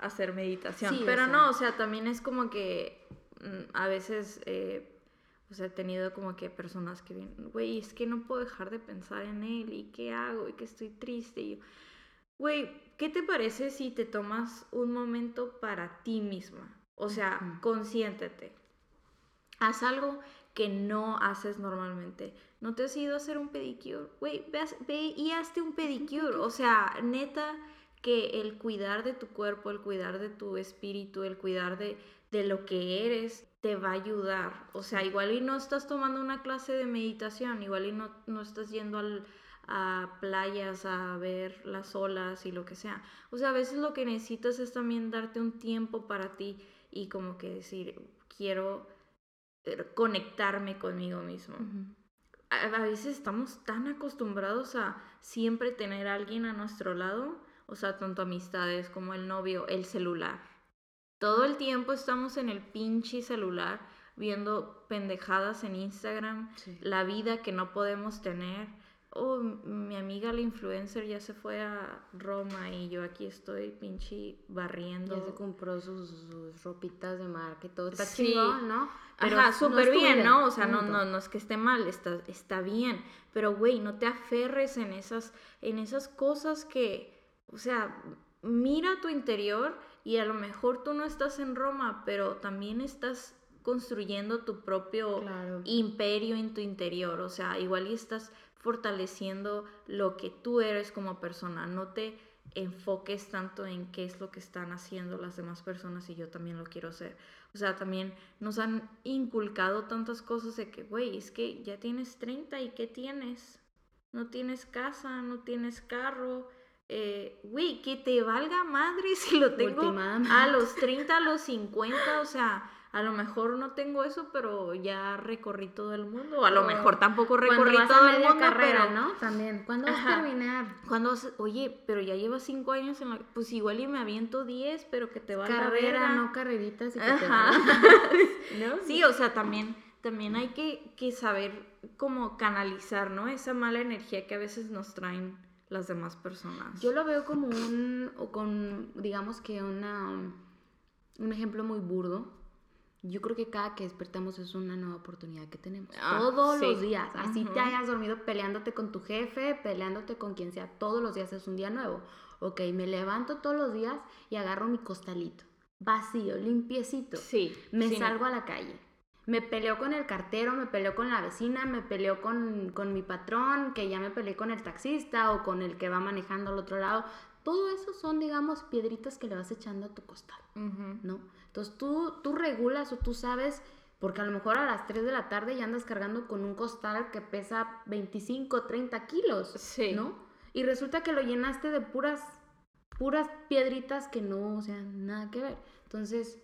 hacer meditación. Pero no, o sea, también es como que mm, a veces... Eh, o sea, he tenido como que personas que vienen, güey, es que no puedo dejar de pensar en él y qué hago y que estoy triste. Y yo, güey, ¿qué te parece si te tomas un momento para ti misma? O sea, consiéntete. Haz algo que no haces normalmente. ¿No te has ido a hacer un pedicure? Güey, ve, y hazte un pedicure. O sea, neta que el cuidar de tu cuerpo, el cuidar de tu espíritu, el cuidar de, de lo que eres, te va a ayudar. O sea, igual y no estás tomando una clase de meditación, igual y no, no estás yendo al, a playas a ver las olas y lo que sea. O sea, a veces lo que necesitas es también darte un tiempo para ti y como que decir, quiero eh, conectarme conmigo mismo. a, a, veces estamos tan acostumbrados a siempre tener a alguien a nuestro lado, o sea, tanto amistades como el novio, el celular. Todo el tiempo estamos en el pinche celular viendo pendejadas en Instagram, la vida que no podemos tener. Oh, mi amiga la influencer ya se fue a Roma y yo aquí estoy pinche barriendo. Ya se compró sus, ropitas de marca y todo. Está chido, ¿no? Ajá, súper bien, ¿no? O sea, no, no, no es que esté mal, está, está bien. Pero, güey, no te aferres en esas, en esas cosas que, o sea, mira tu interior y a lo mejor tú no estás en Roma, pero también estás construyendo tu propio imperio en tu interior, o sea, igual y estás fortaleciendo lo que tú eres como persona, no te enfoques tanto en qué es lo que están haciendo las demás personas y yo también lo quiero hacer. O sea, también nos han inculcado tantas cosas de que, güey, es que ya tienes 30 y ¿qué tienes? No tienes casa, no tienes carro, eh, güey, que te valga madre si lo tengo a los 30, a los 50, o sea, a lo mejor no tengo eso, pero ya recorrí todo el mundo, a lo mejor tampoco recorrí todo el mundo, carrera, ¿no? También, ¿cuándo vas a terminar? Cuando, oye, pero ya llevas 5 años en la, pues igual y me aviento 10, pero que te valga Carrera, no carreritas y que te ¿No? Sí, o sea, también también hay que, que saber cómo canalizar, ¿no? Esa mala energía que a veces nos traen las demás personas. Yo lo veo como un, o con, digamos que una, un ejemplo muy burdo. Yo creo que cada que despertamos es una nueva oportunidad que tenemos. Ah, todos los días. Así te hayas dormido peleándote con tu jefe, peleándote con quien sea. Todos los días es un día nuevo. Ok, me levanto todos los días y agarro mi costalito. Vacío, limpiecito. Sí. Me salgo a la calle me peleó con el cartero, me peleó con la vecina, me peleó con, mi patrón, que ya me peleé con el taxista o con el que va manejando al otro lado. Todo eso son, digamos, piedritas que le vas echando a tu costal, ¿no? Entonces tú, tú regulas o tú sabes, porque a lo mejor a las 3 de la tarde ya andas cargando con un costal que pesa 25, 30 kilos, ¿no? Y resulta que lo llenaste de puras, puras piedritas que no, o sea, nada que ver. Entonces,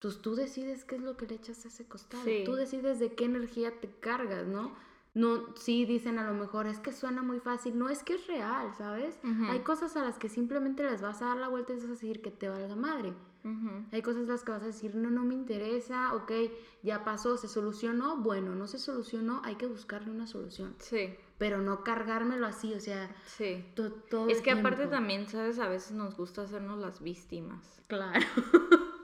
pues tú decides qué es lo que le echas a ese costal. Tú decides de qué energía te cargas, ¿no? No, sí dicen a lo mejor, es que suena muy fácil. No, es que es real, ¿sabes? Hay cosas a las que simplemente les vas a dar la vuelta y vas a decir que te valga madre. Hay cosas las que vas a decir, no, no me interesa, ok, ya pasó, se solucionó. Bueno, no se solucionó, hay que buscarle una solución. Sí. Pero no cargármelo así, o sea, sí. todo Es que aparte también, ¿sabes? A veces nos gusta hacernos las víctimas. Claro.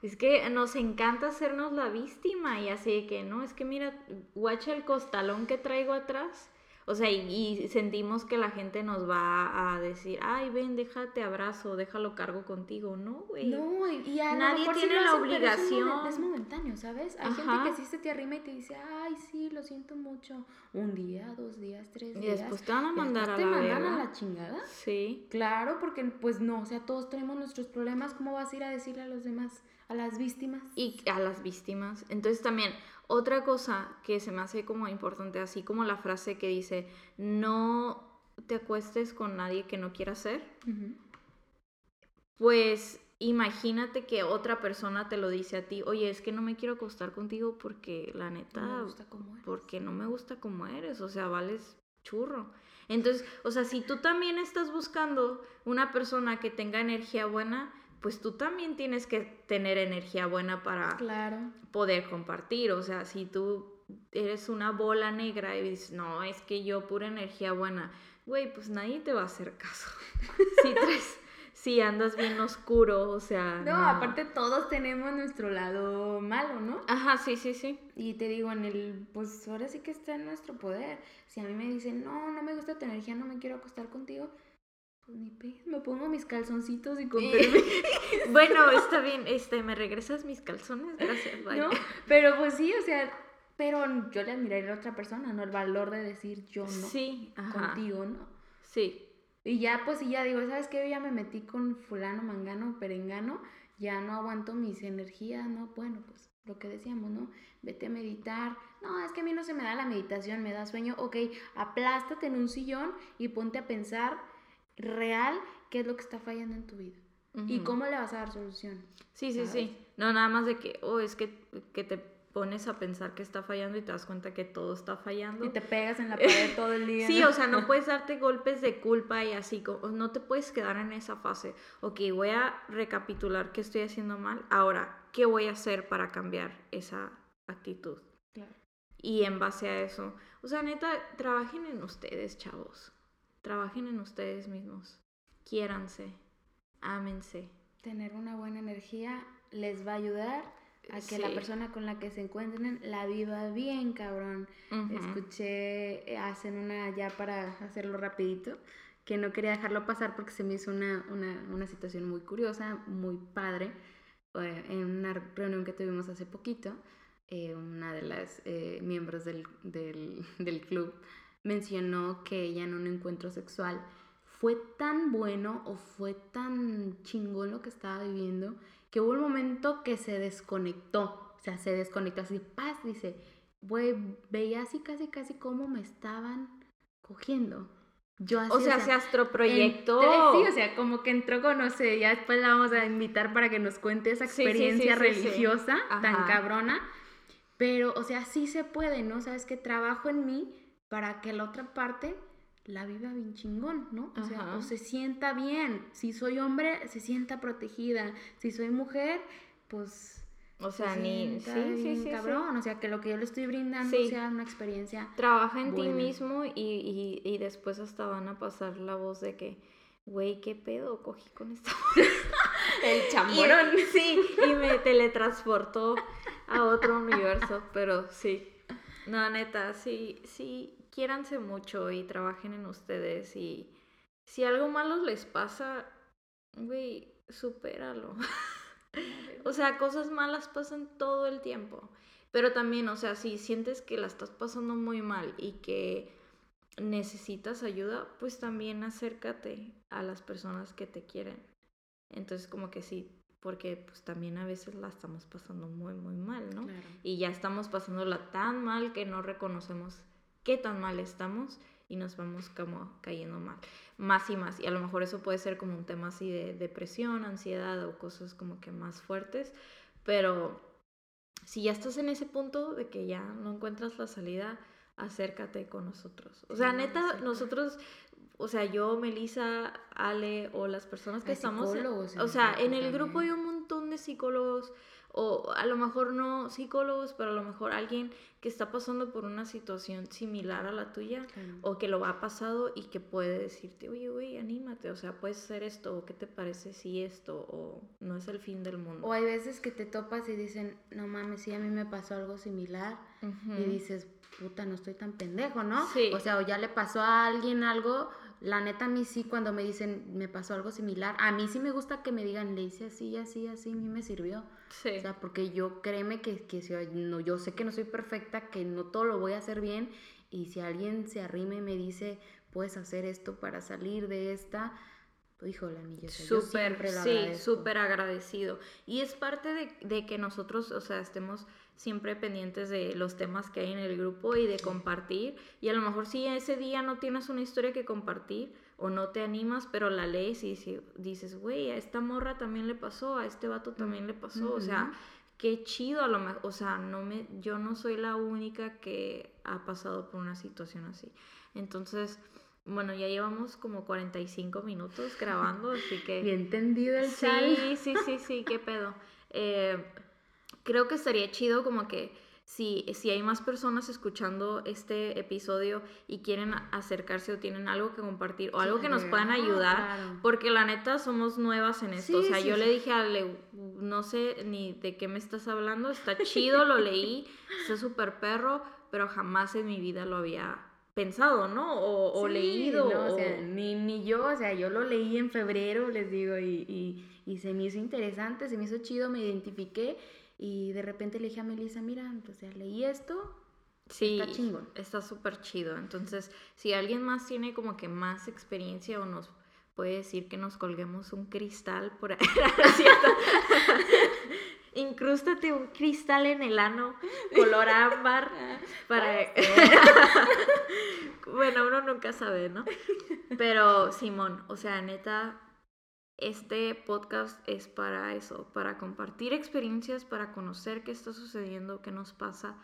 Es que nos encanta hacernos la víctima y así que, no, es que mira, guacha el costalón que traigo atrás. O sea, y, y sentimos que la gente nos va a decir, ay, ven, déjate abrazo, déjalo cargo contigo. No, güey. No, y y a lo Nadie sí tiene lo la hacen, obligación. Es, momentáneo, ¿sabes? Hay Ajá. gente que sí se te arrima y te dice, ay, sí, lo siento mucho. Un día, dos días, tres Y días. después te van a y mandar a te la mandan verga. a la chingada. Sí. Claro, porque pues no, o sea, todos tenemos nuestros problemas. ¿Cómo vas a ir a decirle a los demás, a las víctimas? y a las víctimas. Entonces también otra cosa que se me hace como importante, así como la frase que dice, no te acuestes con nadie que no quieras ser, pues imagínate que otra persona te lo dice a ti, oye, es que no me quiero acostar contigo porque la neta, No me gusta cómo eres. porque no me gusta como eres, o sea, vales churro. Entonces, o sea, si tú también estás buscando una persona que tenga energía buena, pues tú también tienes que tener energía buena para Claro. poder compartir. O sea, si tú eres una bola negra y dices, no, es que yo pura energía buena, güey, pues nadie te va a hacer caso. si, traes- si andas bien oscuro, o sea. No, aparte todos tenemos nuestro lado malo, ¿no? Ajá, sí, sí, sí. Y te digo, en el, pues ahora sí que está en nuestro poder. Si a mí me dicen, no, no me gusta tu energía, no me quiero acostar contigo, pues ni pe, me pongo mis calzoncitos y con permiso, bueno, está bien, este, ¿me regresas mis calzones? Gracias, bye. ¿no? Pero pues sí, o sea, pero yo le admiraría a otra persona, ¿no? El valor de decir yo no Sí, ajá. contigo, ¿no? Sí. Y ya, pues, y ya digo, ¿sabes qué? Yo ya me metí con fulano, mangano, perengano, ya no aguanto mis energías, ¿no? Bueno, pues, lo que decíamos, ¿no? Vete a meditar. No, es que a mí no se me da la meditación, me da sueño. Ok, aplástate en un sillón y ponte a pensar real qué es lo que está fallando en tu vida. Y cómo le vas a dar solución. Sí, sí, ¿sabes? sí. No, nada más de que, oh, es que, que te pones a pensar que está fallando y te das cuenta que todo está fallando. Y te pegas en la pared todo el día. Sí, ¿no? o sea, no puedes darte golpes de culpa y así, como- no te puedes quedar en esa fase. Ok, voy a recapitular qué estoy haciendo mal. Ahora, ¿qué voy a hacer para cambiar esa actitud? Claro. Y en base a eso, o sea, neta, trabajen en ustedes, chavos. Trabajen en ustedes mismos. Quiéranse. Ámense. Tener una buena energía les va a ayudar a que la persona con la que se encuentren la viva bien, cabrón. Escuché, eh, hacen una ya para hacerlo rapidito, que no quería dejarlo pasar porque se me hizo una, una, una situación muy curiosa, muy padre. En una reunión que tuvimos hace poquito, eh, una de las eh, miembros del, del, del club mencionó que ella en un encuentro sexual fue tan bueno o fue tan chingón lo que estaba viviendo que hubo un momento que se desconectó, o sea, se desconectó así, paz, dice, güey, veía así casi casi cómo me estaban cogiendo. Yo así, O sea, se astroproyectó. entré- Sí, o sea, como que entró con, no sé, ya después la vamos a invitar para que nos cuente esa Sí, sí, sí, experiencia sí, religiosa tan cabrona. Pero, o sea, sí se puede, ¿no? Sabes que trabajo en mí para que la otra parte la viva bien chingón, ¿no? O sea, o se sienta bien. Si soy hombre, se sienta protegida. Si soy mujer, pues O se sea, ni. Sí, sí, bien sí, sí. cabrón. O sea, que lo que yo le estoy brindando sea una experiencia. Trabaja en ti mismo y, y, y después hasta van a pasar la voz de que, güey, ¿qué pedo? Cogí con esta. El Y- sí, y me teletransportó a otro universo, pero sí. No, neta, sí, sí, quiéranse mucho y trabajen en ustedes y si algo malo les pasa, güey, supéralo. o sea, cosas malas pasan todo el tiempo. Pero también, o sea, si sientes que la estás pasando muy mal y que necesitas ayuda, pues también acércate a las personas que te quieren. Entonces, como que sí, porque pues también a veces la estamos pasando muy, muy mal, ¿no? Claro. Y ya estamos pasándola tan mal que no reconocemos qué tan mal estamos y nos vamos como cayendo mal, más y más. Y a lo mejor eso puede ser como un tema así de depresión, ansiedad o cosas como que más fuertes, pero si ya estás en ese punto de que ya no encuentras la salida, acércate con nosotros. O sea, Sí, neta, nosotros, o sea, yo, Melissa, Ale o las personas que Hay estamos... en- o sea, en el grupo hay un montón de psicólogos o a lo mejor no psicólogos, pero a lo mejor alguien que está pasando por una situación similar a la tuya o que lo ha pasado y que puede decirte, oye, güey, anímate, o sea, puedes hacer esto, o qué te parece si esto, o no es el fin del mundo. O hay veces que te topas y dicen, no mames, sí, a mí me pasó algo similar. Y dices, puta, no estoy tan pendejo, ¿no? Sí. O sea, o ya le pasó a alguien algo, la neta a mí sí, cuando me dicen, me pasó algo similar, a mí sí me gusta que me digan, le hice así, así, así, a mí me sirvió. Sí. O sea, porque yo créeme que, que si, no, yo sé que no soy perfecta, que no todo lo voy a hacer bien, y si alguien se arrime y me dice, puedes hacer esto para salir de esta, pues híjole, a mí yo, sé, yo Súper, sí, súper agradecido. Y es parte de, de que nosotros, o sea, estemos siempre pendientes de los temas que hay en el grupo y de compartir. Y a lo mejor si ese día no tienes una historia que compartir o no te animas, pero la lees y si- dices, güey, a esta morra también le pasó, a este vato también le pasó. O sea, qué chido a lo mejor, o sea, no me, yo no soy la única que ha pasado por una situación así. Entonces, bueno, ya llevamos como 45 minutos grabando, así que... Bien tendido el chal. Sí, sí, sí, sí, qué pedo. Eh, creo que estaría chido como que si, si hay más personas escuchando este episodio y quieren acercarse o tienen algo que compartir o algo que nos puedan ayudar, claro. porque la neta somos nuevas en esto. o Sí, sea, sí, yo sí. le dije a Ale, no sé ni de qué me estás hablando, está chido, lo leí, está súper perro, pero jamás en mi vida lo había pensado, ¿no? O, o Sí, leído. no, o sea, o- ni, ni yo, o sea, yo lo leí en febrero, les digo, y, y, y se me hizo interesante, se me hizo chido, me identifiqué y de repente le dije a Melissa, mira, o sea, leí esto, Sí, Está chingón. Está súper chido. Entonces, si alguien más tiene como que más experiencia o nos puede decir que nos colguemos un cristal por ahí, ¿no es cierto? Incrústate un cristal en el ano, color ámbar, para... bueno, uno nunca sabe, ¿no? Pero, Simón, o sea, neta, este podcast es para eso, para compartir experiencias, para conocer qué está sucediendo, qué nos pasa,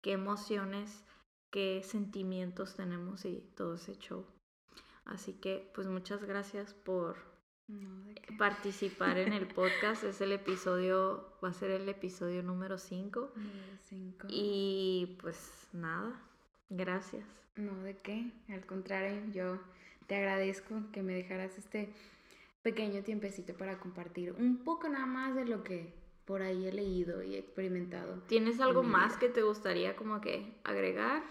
qué emociones, qué sentimientos tenemos y todo ese show. Así que, pues muchas gracias por participar en el podcast. Es el episodio, va a ser el episodio número 5. Número cinco. Y pues nada, gracias. No, ¿de qué? Al contrario, yo te agradezco que me dejaras este pequeño tiempecito para compartir un poco nada más de lo que por ahí he leído y experimentado. ¿Tienes algo más que te gustaría como que agregar?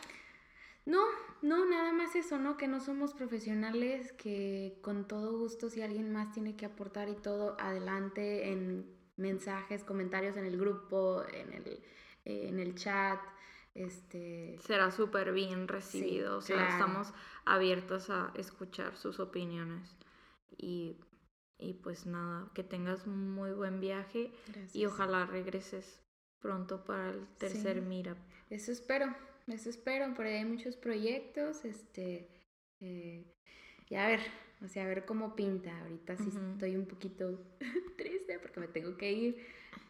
No, no, nada más eso, ¿no? Que no somos profesionales, que con todo gusto si alguien más tiene que aportar y todo, adelante en mensajes, comentarios en el grupo, en el, eh, en el chat, este... Será súper bien recibido. o sea, claro. estamos abiertos a escuchar sus opiniones. Y, y pues nada, que tengas muy buen viaje y gracias. ojalá regreses pronto para el tercer Sí. Meetup. Eso espero, eso espero, por ahí hay muchos proyectos, este, eh, y a ver, o sea, a ver cómo pinta, ahorita sí estoy un poquito triste porque me tengo que ir,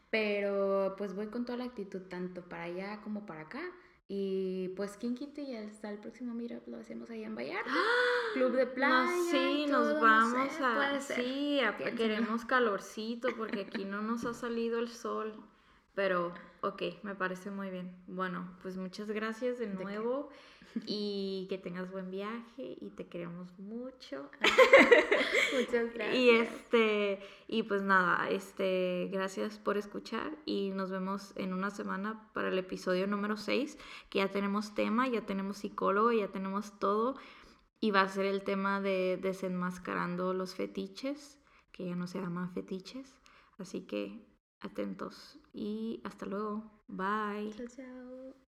pero pues voy con toda la actitud, tanto para allá como para acá, y pues quien quite y hasta el próximo meetup lo hacemos ahí en Vallarta, club de playa, No, sí, nos no vamos sé, a... Sí, a- queremos calorcito porque aquí no nos ha salido el sol. Pero, ok, me parece muy bien. Bueno, pues muchas gracias de nuevo y que tengas buen viaje y te queremos mucho. Muchas gracias. Y este, y pues nada, este, gracias por escuchar y nos vemos en una semana para el episodio número 6, que ya tenemos tema, ya tenemos psicólogo, ya tenemos todo y va a ser el tema de desenmascarando los fetiches, que ya no se llaman fetiches, así que atentos y hasta luego. Bye. Chao, chao.